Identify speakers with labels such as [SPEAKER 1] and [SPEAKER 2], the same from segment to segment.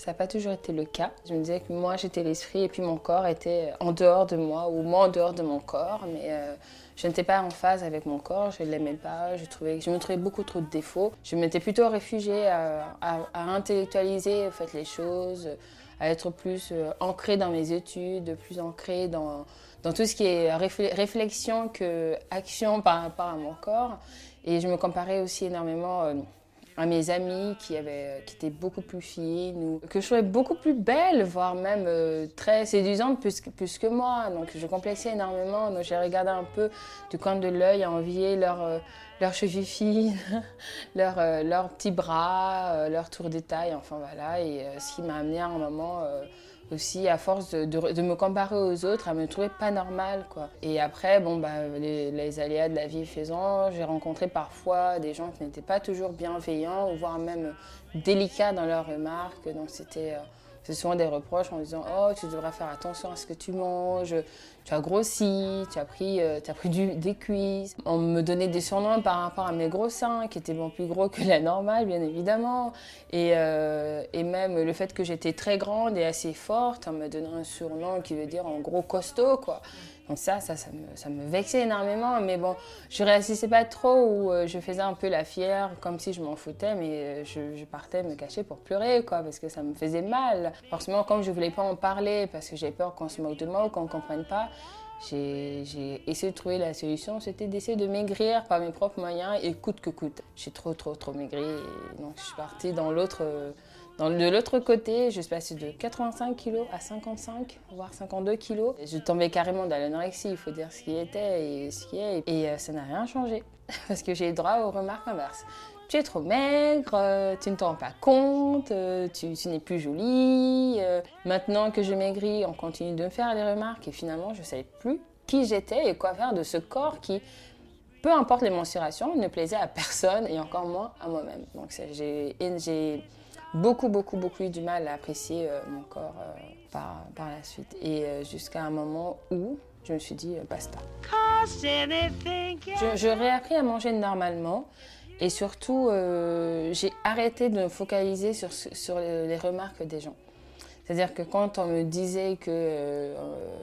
[SPEAKER 1] Ça n'a pas toujours été le cas. Je me disais que moi j'étais l'esprit et puis mon corps était en dehors de moi ou moi en dehors de mon corps. Mais euh, je n'étais pas en phase avec mon corps, je ne l'aimais pas, je, trouvais, je me trouvais beaucoup trop de défauts. Je m'étais plutôt réfugiée à, intellectualiser en fait, les choses, à être plus euh, ancrée dans mes études, plus ancrée dans, tout ce qui est réflexion que action par rapport à mon corps. Et je me comparais aussi énormément. Euh, à mes amis qui, avaient, qui étaient beaucoup plus fines ou que je trouvais beaucoup plus belles, voire même euh, très séduisantes plus, plus, que moi. Donc je complexais énormément. Donc j'ai regardé un peu du coin de l'œil, envié leur, euh, leurs chevilles fines, leurs, euh, leurs petits bras, leur tour de taille, enfin voilà. Et ce qui m'a amené à un moment aussi à force de, me comparer aux autres, à me trouver pas normale quoi. Et après bon bah les, aléas de la vie faisant, j'ai rencontré parfois des gens qui n'étaient pas toujours bienveillants voire même délicats dans leurs remarques. Donc c'était euh, c'est souvent des reproches en disant Oh, tu devrais faire attention à ce que tu manges, tu as grossi, tu as pris, euh, tu as pris du, des cuisses. On me donnait des surnoms par rapport à mes gros seins, qui étaient bon plus gros que la normale, bien évidemment. Et, euh, et même le fait que j'étais très grande et assez forte, on me donnait un surnom qui veut dire en gros costaud, quoi. Ça, ça, ça me, vexait énormément. Mais bon, je réagissais pas trop ou euh, je faisais un peu la fière, comme si je m'en foutais, mais je, je, partais me cacher pour pleurer, quoi, parce que ça me faisait mal. Forcément, comme je voulais pas en parler, parce que j'avais peur qu'on se moque de moi ou qu'on comprenne pas, j'ai essayé de trouver la solution, c'était d'essayer de maigrir par mes propres moyens et coûte que coûte. J'ai trop, trop, trop maigri. Donc je suis partie dans l'autre de l'autre côté, je suis passée de 85 kg à 55, voire 52 kg. Je tombais carrément dans l'anorexie, il faut dire ce qui était et ce qui est. Et euh, ça n'a rien changé, parce que j'ai droit aux remarques inverses. Tu es trop maigre, euh, tu ne t'en rends pas compte, euh, tu, n'es plus jolie. maintenant que je maigris, on continue de me faire des remarques et finalement, je ne savais plus qui j'étais et quoi faire de ce corps qui, peu importe les mensurations, ne plaisait à personne et encore moins à moi-même. Donc j'ai beaucoup, beaucoup, beaucoup eu du mal à apprécier euh, mon corps euh, par, par, la suite. Et euh, jusqu'à un moment où je me suis dit, basta. Je, réappris à manger normalement. Et surtout, j'ai arrêté de me focaliser sur, sur les remarques des gens. C'est-à-dire que quand on me disait que euh,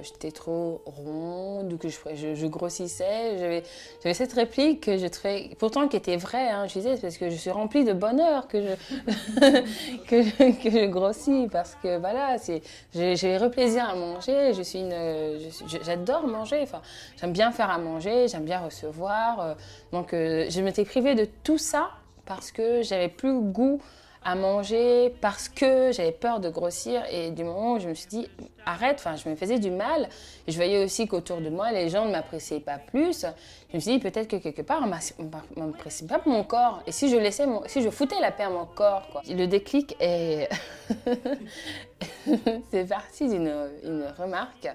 [SPEAKER 1] j'étais trop ronde ou que je, grossissais, j'avais cette réplique pourtant qui était vraie, hein, je disais, parce que je suis remplie de bonheur que je, grossis, parce que voilà, j'ai le plaisir à manger, j'adore manger, enfin, j'aime bien faire à manger, j'aime bien recevoir. Euh, donc euh, je m'étais privée de tout ça parce que j'avais plus goût à manger parce que j'avais peur de grossir. Et du moment où je me suis dit, arrête, enfin, je me faisais du mal. je voyais aussi qu'autour de moi, les gens ne m'appréciaient pas plus. Je me suis dit, peut-être que quelque part, on m'apprécie pas mon corps. Et si je laissais, si je foutais la paix à mon corps, quoi. Le déclic est. C'est parti d'une remarque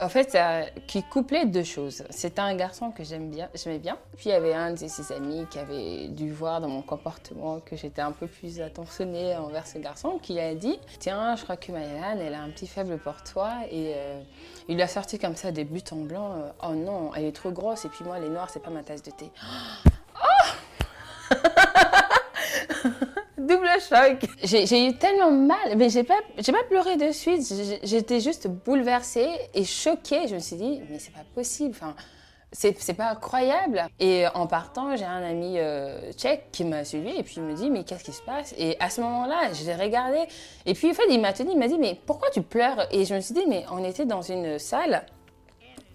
[SPEAKER 1] en fait, qui couplait deux choses. C'était un garçon que j'aime bien, j'aimais bien. Puis il y avait un de ses amis qui avait dû voir dans mon comportement que j'étais un peu plus attentionnée envers ce garçon, qui a dit Tiens, je crois que Mayan, elle a un petit faible pour toi. Et euh, il lui a sorti comme ça des buts en blanc euh, Oh non, elle est trop grosse, et puis moi, les noirs, c'est pas ma tasse de thé. Double choc. J'ai eu tellement mal, mais j'ai pas, pas pleuré de suite. J'étais juste bouleversée et choquée. Je me suis dit, mais c'est pas possible. Enfin, c'est pas incroyable. Et en partant, j'ai un ami euh, tchèque qui m'a suivi et puis il me dit, mais qu'est-ce qui se passe? Et à ce moment-là, je l'ai regardé. Et puis en fait, il m'a tenu, il m'a dit, mais pourquoi tu pleures? Et je me suis dit, mais on était dans une salle.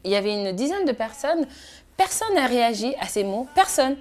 [SPEAKER 1] Il y avait une dizaine de personnes. Personne n'a réagi à ces mots. Personne.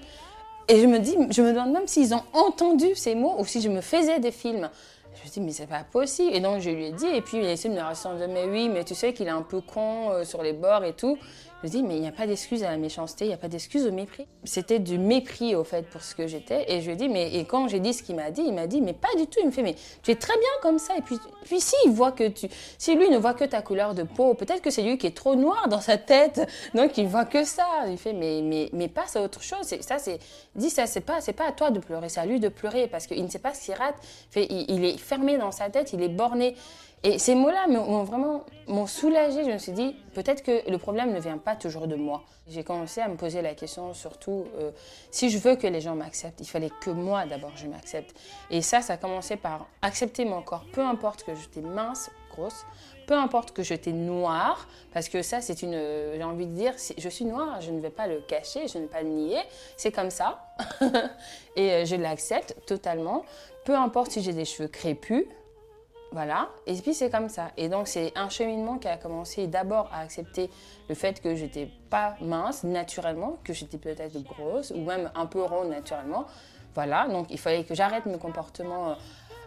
[SPEAKER 1] Et je me dis, je me demande même s'ils ont entendu ces mots ou si je me faisais des films. Je me dis, mais c'est pas possible. Et donc, je lui ai dit, et puis il a essayé de me mais oui, mais tu sais qu'il est un peu con euh, sur les bords et tout. Je dis, mais il n'y a pas d'excuse à la méchanceté, il n'y a pas d'excuse au mépris. C'était du mépris, au fait, pour ce que j'étais. Et je lui ai dit, mais et quand j'ai dit ce qu'il m'a dit, il m'a dit, mais pas du tout. Il me fait, mais tu es très bien comme ça. Et puis, puis si il voit que tu, si lui ne voit que ta couleur de peau, peut-être que c'est lui qui est trop noir dans sa tête, donc il voit que ça. Il fait, mais, mais, mais passe à autre chose. Ça, c'est, dis ça, c'est pas, c'est pas à toi de pleurer, c'est à lui de pleurer parce qu'il ne sait pas ce qu'il rate. Il est fermé dans sa tête, il est borné. Et ces mots-là m'ont vraiment m'ont soulagé. Je me suis dit, peut-être que le problème ne vient pas toujours de moi. J'ai commencé à me poser la question, surtout, euh, si je veux que les gens m'acceptent, il fallait que moi d'abord je m'accepte. Et ça, ça a commencé par accepter mon corps, peu importe que j'étais mince, grosse, peu importe que j'étais noire, parce que ça, c'est une, j'ai envie de dire, je suis noire, je ne vais pas le cacher, je ne vais pas le nier, c'est comme ça, et euh, je l'accepte totalement. Peu importe si j'ai des cheveux crépus, voilà, et puis c'est comme ça. Et donc c'est un cheminement qui a commencé d'abord à accepter le fait que j'étais pas mince naturellement, que j'étais peut-être grosse ou même un peu ronde naturellement. Voilà, donc il fallait que j'arrête mes comportements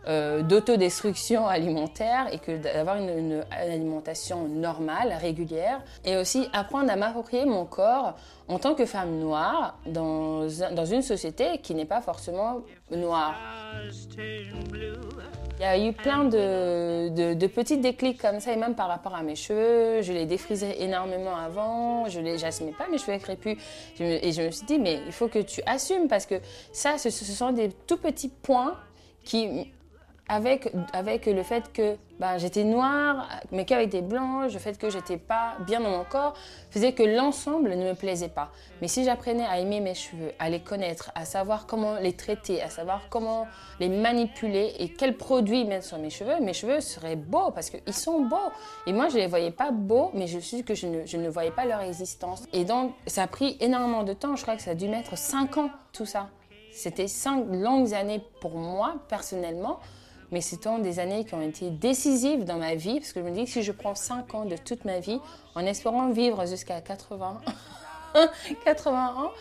[SPEAKER 1] euh, d'autodestruction alimentaire et que d'avoir une, alimentation normale, régulière, et aussi apprendre à m'approprier mon corps en tant que femme noire dans, dans une société qui n'est pas forcément noire. Il y a eu plein de, de, petits déclics comme ça, et même par rapport à mes cheveux. Je les défrisais énormément avant, je n'assumais pas mes cheveux crépus. et je me suis dit, mais il faut que tu assumes, parce que ça, ce sont des tout petits points qui avec, avec le fait que bah, j'étais noire, mes cœurs étaient blancs, le fait que j'étais pas bien dans mon corps, faisait que l'ensemble ne me plaisait pas. Mais si j'apprenais à aimer mes cheveux, à les connaître, à savoir comment les traiter, à savoir comment les manipuler et quels produits mettre sur mes cheveux, mes cheveux seraient beaux parce qu'ils sont beaux. Et moi, je les voyais pas beaux, mais je suis que je ne, je ne voyais pas leur existence. Et donc, ça a pris énormément de temps. Je crois que ça a dû mettre 5 ans, tout ça. C'était 5 longues années pour moi, personnellement mais c'était des années qui ont été décisives dans ma vie, parce que je me dis que si je prends 5 ans de toute ma vie, en espérant vivre jusqu'à 80, 80 ans,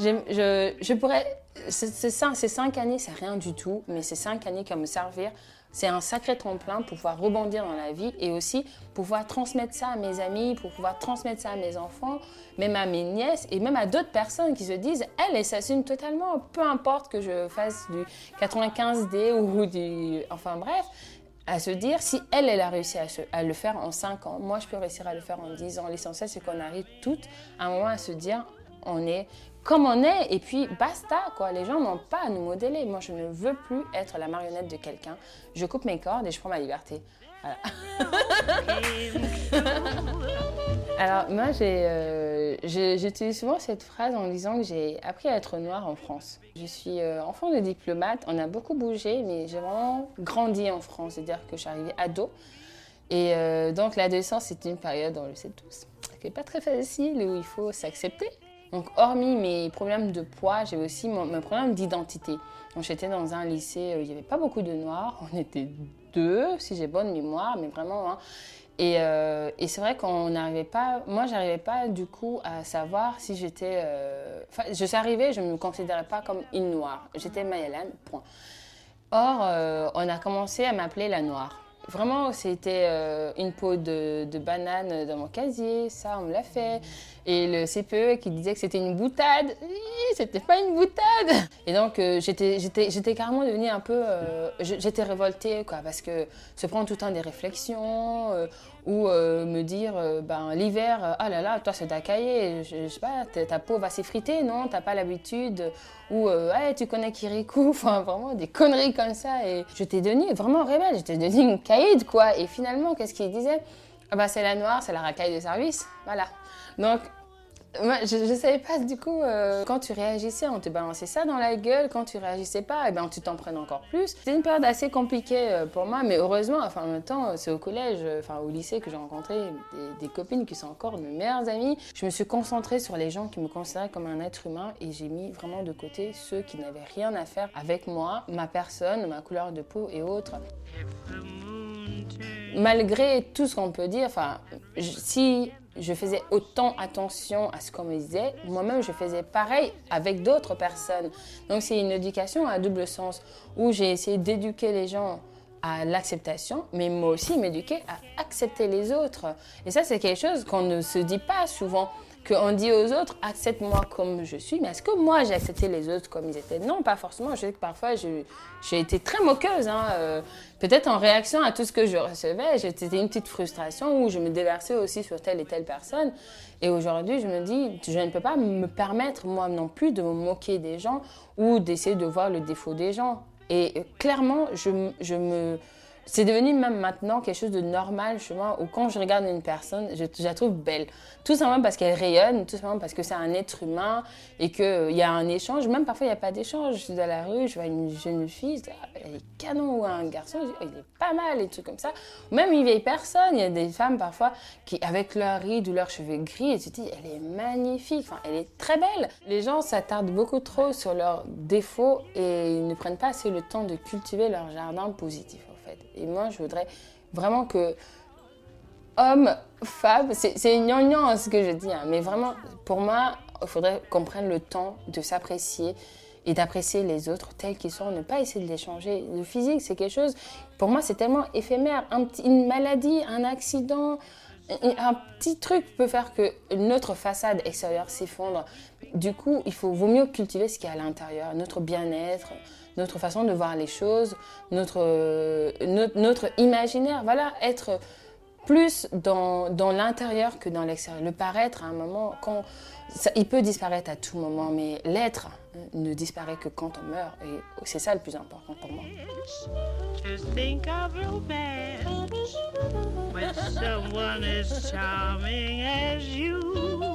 [SPEAKER 1] je, je, pourrais... C'est ça, ces 5 années, c'est rien du tout, mais ces 5 années qui vont me servir c'est un sacré tremplin pour pouvoir rebondir dans la vie et aussi pouvoir transmettre ça à mes amis, pour pouvoir transmettre ça à mes enfants, même à mes nièces et même à d'autres personnes qui se disent, elle, elle s'assume totalement, peu importe que je fasse du 95D ou du... Enfin bref, à se dire, si elle, elle a réussi à, le faire en 5 ans, moi, je peux réussir à le faire en 10 ans. L'essentiel, c'est qu'on arrive toutes à un moment à se dire, on est comme on est et puis basta quoi. Les gens n'ont pas à nous modeler. Moi je ne veux plus être la marionnette de quelqu'un. Je coupe mes cordes et je prends ma liberté. Voilà. Alors moi euh, j'utilise souvent cette phrase en disant que j'ai appris à être noire en France. Je suis euh, enfant de diplomate, on a beaucoup bougé mais j'ai vraiment grandi en France, c'est-à-dire que je suis arrivée ado. Et euh, donc l'adolescence c'est une période, on le sait tous, qui n'est pas très facile, où il faut s'accepter. Donc, hormis mes problèmes de poids, j'ai aussi mes problèmes d'identité. Donc, j'étais dans un lycée, où il n'y avait pas beaucoup de noirs. On était deux, si j'ai bonne mémoire, mais vraiment. Hein. Euh, et, c'est vrai qu'on n'arrivait pas, moi j'arrivais pas du coup à savoir si j'étais, euh, je suis arrivée, je ne me considérais pas comme une noire, j'étais Mayalane, point. Or, euh, on a commencé à m'appeler la noire. Vraiment, c'était une peau de, de, banane dans mon casier, ça on me l'a fait et le CPE qui disait que c'était une boutade. C'était pas une boutade. Et donc euh, j'étais carrément devenue un peu euh, j'étais révoltée quoi parce que se prendre tout le temps des réflexions euh, ou me dire ben l'hiver ah là là toi c'est cahier je, sais pas ta peau va s'effriter non t'as pas l'habitude ou hey, tu connais Kirikou enfin vraiment des conneries comme ça et j'étais devenue vraiment rebelle j'étais devenue une caïd quoi et finalement qu'est-ce qu'il disait? Ah bah c'est la noire c'est la racaille de service voilà donc, je ne savais pas du coup, euh, quand tu réagissais, on te balançait ça dans la gueule. Quand tu réagissais pas, eh ben, tu t'en prenais encore plus. C'était une période assez compliquée euh, pour moi, mais heureusement, enfin, en même temps, c'est au collège, euh, enfin, au lycée que j'ai rencontré des, des, copines qui sont encore mes meilleures amies. Je me suis concentrée sur les gens qui me considéraient comme un être humain et j'ai mis vraiment de côté ceux qui n'avaient rien à faire avec moi, ma personne, ma couleur de peau et autres malgré tout ce qu'on peut dire, enfin, si je faisais autant attention à ce qu'on me disait, moi-même je faisais pareil avec d'autres personnes. Donc c'est une éducation à double sens où j'ai essayé d'éduquer les gens à l'acceptation, mais moi aussi m'éduquer à accepter les autres. Et ça c'est quelque chose qu'on ne se dit pas souvent. Qu'on dit aux autres, accepte-moi comme je suis, mais est-ce que moi j'ai accepté les autres comme ils étaient? Non, pas forcément. Je sais que parfois j'ai été très moqueuse. Hein, euh, peut-être en réaction à tout ce que je recevais, c'était une petite frustration où je me déversais aussi sur telle et telle personne. Et aujourd'hui, je me dis, je ne peux pas me permettre moi non plus de me moquer des gens ou d'essayer de voir le défaut des gens. Et euh, clairement, je, je me c'est devenu même maintenant quelque chose de normal chez moi, où quand je regarde une personne, je, la trouve belle. Tout simplement parce qu'elle rayonne, tout simplement parce que c'est un être humain et qu'il euh, y a un échange. Même parfois, il n'y a pas d'échange. Je suis dans la rue, je vois une jeune fille, je dis, ah, elle est canon, ou un garçon, je dis, oh, il est pas mal, et tout comme ça. Même une vieille personne, il y a des femmes parfois qui, avec leur rides ou leurs cheveux gris, et tu te dis, elle est magnifique, enfin, elle est très belle. Les gens s'attardent beaucoup trop sur leurs défauts et ils ne prennent pas assez le temps de cultiver leur jardin positif. Et moi, je voudrais vraiment que homme, femme, c'est gnangnan ce que je dis, hein, mais vraiment, pour moi, il faudrait qu'on prenne le temps de s'apprécier et d'apprécier les autres tels qu'ils sont, ne pas essayer de les changer. Le physique, c'est quelque chose, pour moi, c'est tellement éphémère. Un une maladie, un accident, un petit truc peut faire que notre façade extérieure s'effondre. Du coup, il vaut mieux cultiver ce qui est à l'intérieur, notre bien-être, notre façon de voir les choses, notre, notre, imaginaire. Voilà, être plus dans, dans l'intérieur que dans l'extérieur. Le paraître, à un moment, il peut disparaître à tout moment, mais l'être ne disparaît que quand on meurt. Et c'est ça le plus important pour moi. when someone as charming as you.